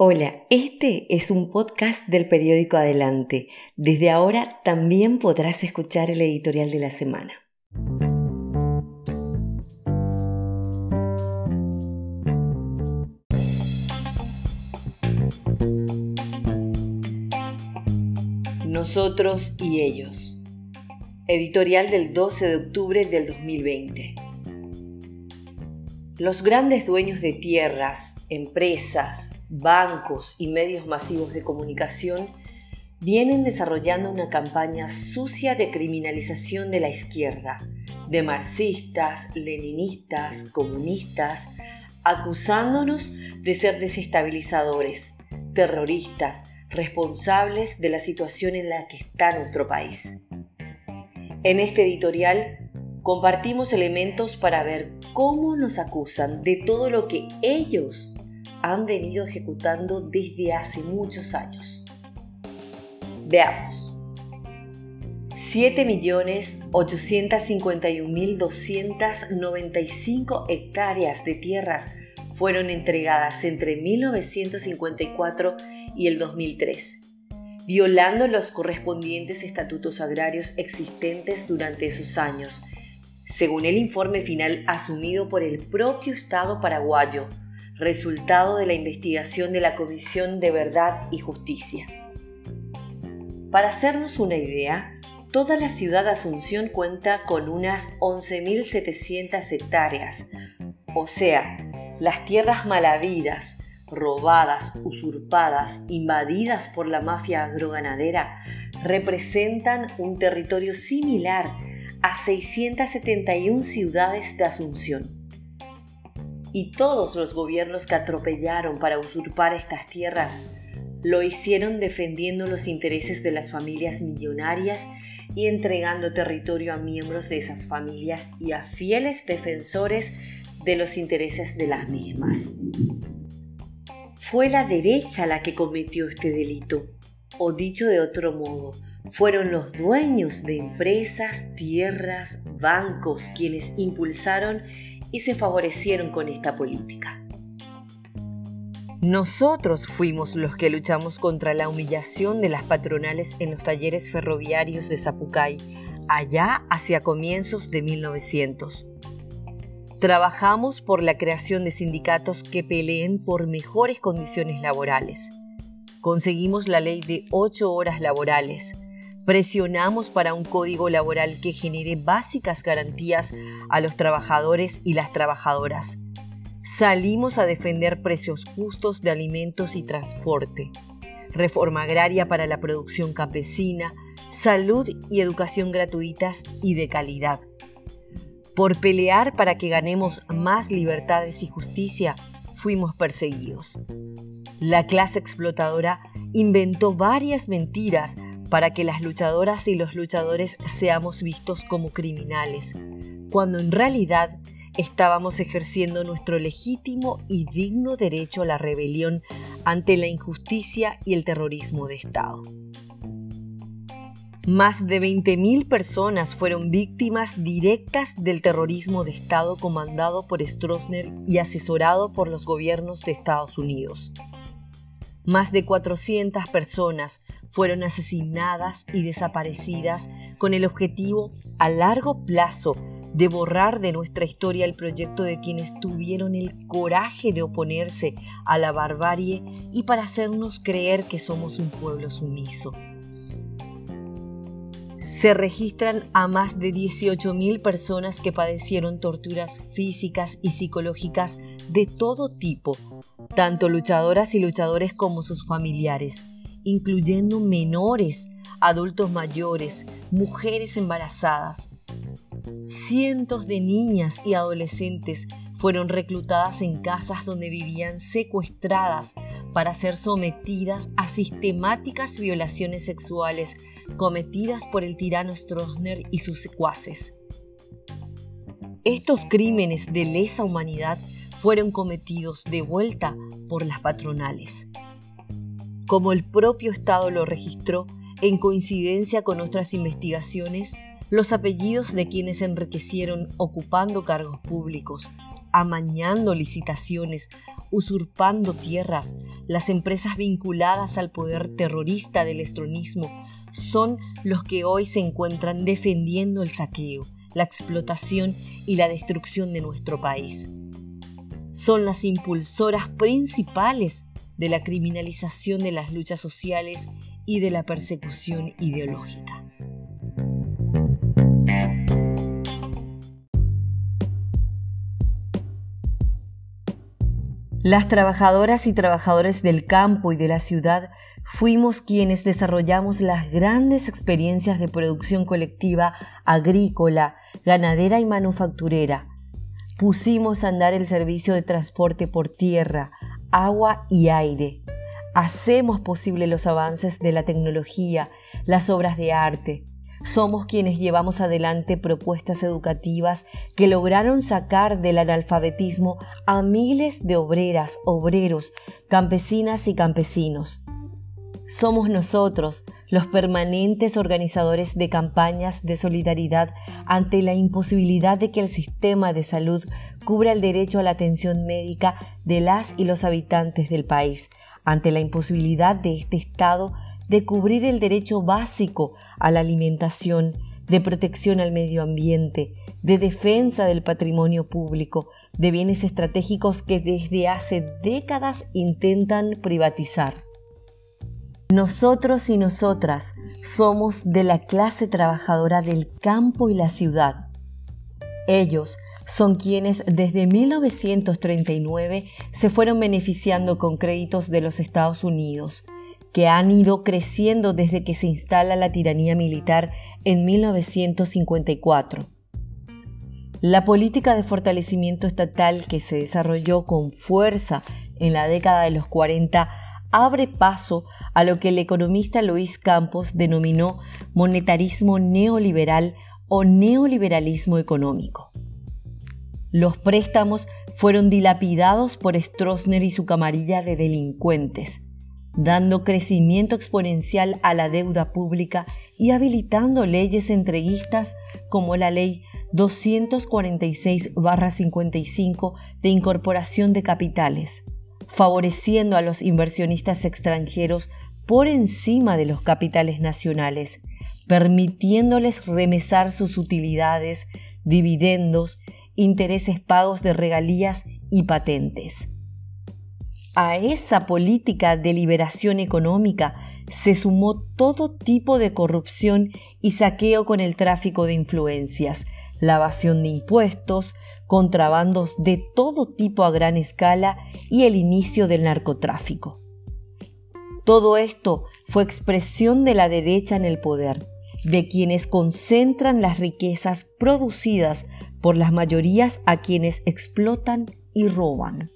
Hola, este es un podcast del periódico Adelante. Desde ahora también podrás escuchar el editorial de la semana. Nosotros y ellos. Editorial del 12 de octubre del 2020. Los grandes dueños de tierras, empresas, bancos y medios masivos de comunicación vienen desarrollando una campaña sucia de criminalización de la izquierda, de marxistas, leninistas, comunistas, acusándonos de ser desestabilizadores, terroristas, responsables de la situación en la que está nuestro país. En este editorial compartimos elementos para ver cómo nos acusan de todo lo que ellos han venido ejecutando desde hace muchos años. Veamos. 7.851.295 hectáreas de tierras fueron entregadas entre 1954 y el 2003, violando los correspondientes estatutos agrarios existentes durante esos años según el informe final asumido por el propio Estado paraguayo, resultado de la investigación de la Comisión de Verdad y Justicia. Para hacernos una idea, toda la ciudad de Asunción cuenta con unas 11.700 hectáreas, o sea, las tierras malavidas, robadas, usurpadas, invadidas por la mafia agroganadera, representan un territorio similar a 671 ciudades de Asunción. Y todos los gobiernos que atropellaron para usurpar estas tierras lo hicieron defendiendo los intereses de las familias millonarias y entregando territorio a miembros de esas familias y a fieles defensores de los intereses de las mismas. Fue la derecha la que cometió este delito, o dicho de otro modo, fueron los dueños de empresas, tierras, bancos quienes impulsaron y se favorecieron con esta política. Nosotros fuimos los que luchamos contra la humillación de las patronales en los talleres ferroviarios de Zapucay, allá hacia comienzos de 1900. Trabajamos por la creación de sindicatos que peleen por mejores condiciones laborales. Conseguimos la ley de ocho horas laborales, Presionamos para un código laboral que genere básicas garantías a los trabajadores y las trabajadoras. Salimos a defender precios justos de alimentos y transporte, reforma agraria para la producción campesina, salud y educación gratuitas y de calidad. Por pelear para que ganemos más libertades y justicia, fuimos perseguidos. La clase explotadora inventó varias mentiras para que las luchadoras y los luchadores seamos vistos como criminales, cuando en realidad estábamos ejerciendo nuestro legítimo y digno derecho a la rebelión ante la injusticia y el terrorismo de Estado. Más de 20.000 personas fueron víctimas directas del terrorismo de Estado comandado por Stroessner y asesorado por los gobiernos de Estados Unidos. Más de 400 personas fueron asesinadas y desaparecidas con el objetivo a largo plazo de borrar de nuestra historia el proyecto de quienes tuvieron el coraje de oponerse a la barbarie y para hacernos creer que somos un pueblo sumiso. Se registran a más de 18.000 personas que padecieron torturas físicas y psicológicas de todo tipo, tanto luchadoras y luchadores como sus familiares, incluyendo menores, adultos mayores, mujeres embarazadas. Cientos de niñas y adolescentes fueron reclutadas en casas donde vivían secuestradas para ser sometidas a sistemáticas violaciones sexuales cometidas por el tirano Stroessner y sus secuaces. Estos crímenes de lesa humanidad fueron cometidos de vuelta por las patronales. Como el propio Estado lo registró, en coincidencia con nuestras investigaciones, los apellidos de quienes enriquecieron ocupando cargos públicos, amañando licitaciones, usurpando tierras, las empresas vinculadas al poder terrorista del estronismo son los que hoy se encuentran defendiendo el saqueo, la explotación y la destrucción de nuestro país. Son las impulsoras principales de la criminalización de las luchas sociales y de la persecución ideológica. Las trabajadoras y trabajadores del campo y de la ciudad fuimos quienes desarrollamos las grandes experiencias de producción colectiva agrícola, ganadera y manufacturera. Pusimos a andar el servicio de transporte por tierra, agua y aire. Hacemos posible los avances de la tecnología, las obras de arte, somos quienes llevamos adelante propuestas educativas que lograron sacar del analfabetismo a miles de obreras, obreros, campesinas y campesinos. Somos nosotros los permanentes organizadores de campañas de solidaridad ante la imposibilidad de que el sistema de salud cubra el derecho a la atención médica de las y los habitantes del país, ante la imposibilidad de este Estado de cubrir el derecho básico a la alimentación, de protección al medio ambiente, de defensa del patrimonio público, de bienes estratégicos que desde hace décadas intentan privatizar. Nosotros y nosotras somos de la clase trabajadora del campo y la ciudad. Ellos son quienes desde 1939 se fueron beneficiando con créditos de los Estados Unidos, que han ido creciendo desde que se instala la tiranía militar en 1954. La política de fortalecimiento estatal que se desarrolló con fuerza en la década de los 40 abre paso a lo que el economista Luis Campos denominó monetarismo neoliberal o neoliberalismo económico. Los préstamos fueron dilapidados por Stroessner y su camarilla de delincuentes, dando crecimiento exponencial a la deuda pública y habilitando leyes entreguistas como la Ley 246-55 de incorporación de capitales, favoreciendo a los inversionistas extranjeros por encima de los capitales nacionales, permitiéndoles remesar sus utilidades, dividendos, intereses pagos de regalías y patentes. A esa política de liberación económica se sumó todo tipo de corrupción y saqueo con el tráfico de influencias, la evasión de impuestos, contrabandos de todo tipo a gran escala y el inicio del narcotráfico. Todo esto fue expresión de la derecha en el poder, de quienes concentran las riquezas producidas por las mayorías a quienes explotan y roban.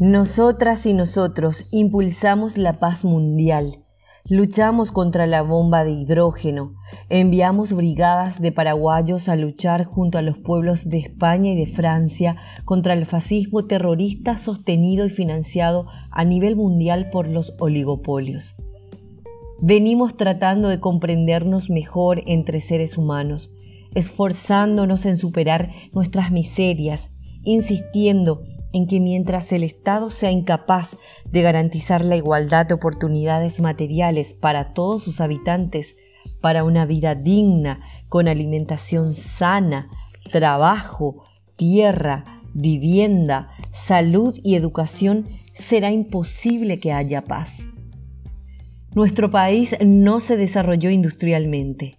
Nosotras y nosotros impulsamos la paz mundial, luchamos contra la bomba de hidrógeno, enviamos brigadas de paraguayos a luchar junto a los pueblos de España y de Francia contra el fascismo terrorista sostenido y financiado a nivel mundial por los oligopolios. Venimos tratando de comprendernos mejor entre seres humanos, esforzándonos en superar nuestras miserias, insistiendo en que mientras el Estado sea incapaz de garantizar la igualdad de oportunidades materiales para todos sus habitantes, para una vida digna, con alimentación sana, trabajo, tierra, vivienda, salud y educación, será imposible que haya paz. Nuestro país no se desarrolló industrialmente.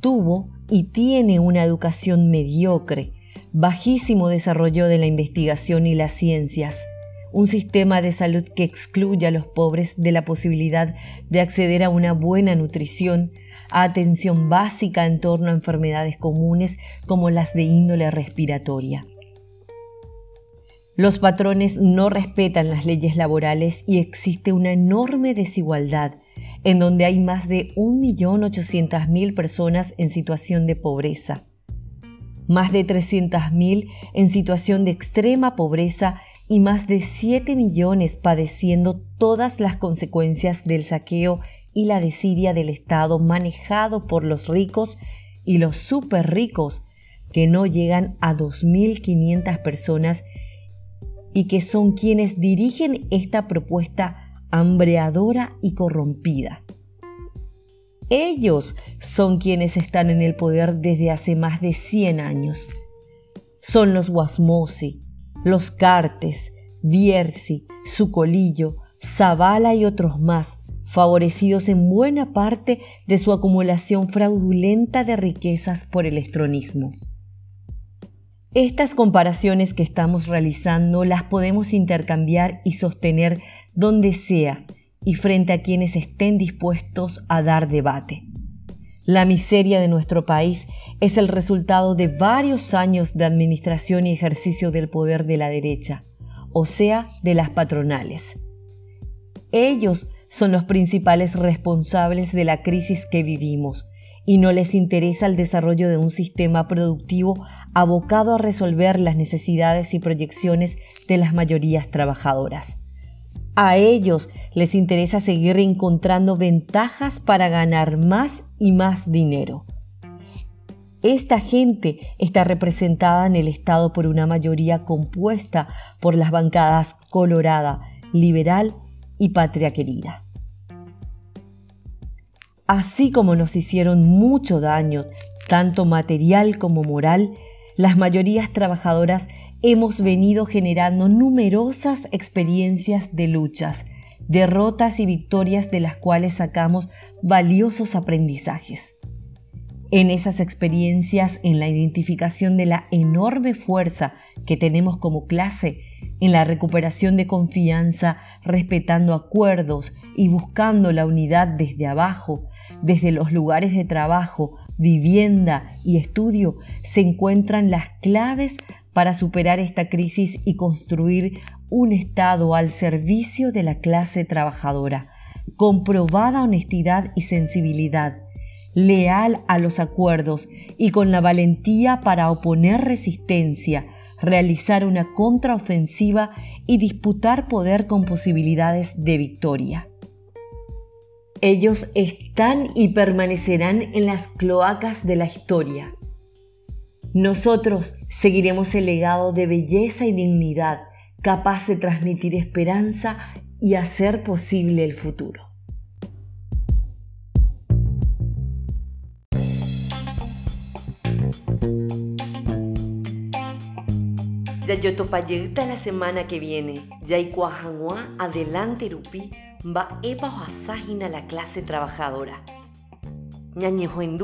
Tuvo y tiene una educación mediocre, bajísimo desarrollo de la investigación y las ciencias, un sistema de salud que excluye a los pobres de la posibilidad de acceder a una buena nutrición, a atención básica en torno a enfermedades comunes como las de índole respiratoria. Los patrones no respetan las leyes laborales y existe una enorme desigualdad en donde hay más de 1.800.000 personas en situación de pobreza más de 300.000 en situación de extrema pobreza y más de 7 millones padeciendo todas las consecuencias del saqueo y la desidia del Estado manejado por los ricos y los súper ricos que no llegan a 2.500 personas y que son quienes dirigen esta propuesta hambreadora y corrompida. Ellos son quienes están en el poder desde hace más de 100 años. Son los Guasmosi, los Cartes, Viersi, Sucolillo, Zavala y otros más, favorecidos en buena parte de su acumulación fraudulenta de riquezas por el estronismo. Estas comparaciones que estamos realizando las podemos intercambiar y sostener donde sea y frente a quienes estén dispuestos a dar debate. La miseria de nuestro país es el resultado de varios años de administración y ejercicio del poder de la derecha, o sea, de las patronales. Ellos son los principales responsables de la crisis que vivimos y no les interesa el desarrollo de un sistema productivo abocado a resolver las necesidades y proyecciones de las mayorías trabajadoras. A ellos les interesa seguir encontrando ventajas para ganar más y más dinero. Esta gente está representada en el Estado por una mayoría compuesta por las bancadas colorada, liberal y patria querida. Así como nos hicieron mucho daño, tanto material como moral, las mayorías trabajadoras hemos venido generando numerosas experiencias de luchas, derrotas y victorias de las cuales sacamos valiosos aprendizajes. En esas experiencias, en la identificación de la enorme fuerza que tenemos como clase, en la recuperación de confianza, respetando acuerdos y buscando la unidad desde abajo, desde los lugares de trabajo, vivienda y estudio, se encuentran las claves para superar esta crisis y construir un Estado al servicio de la clase trabajadora, con probada honestidad y sensibilidad, leal a los acuerdos y con la valentía para oponer resistencia, realizar una contraofensiva y disputar poder con posibilidades de victoria. Ellos están y permanecerán en las cloacas de la historia. Nosotros seguiremos el legado de belleza y dignidad capaz de transmitir esperanza y hacer posible el futuro. Yayotopayeta la semana que viene, Yaikuajanua adelante Rupi, va Asajina la clase trabajadora. Ñañejo en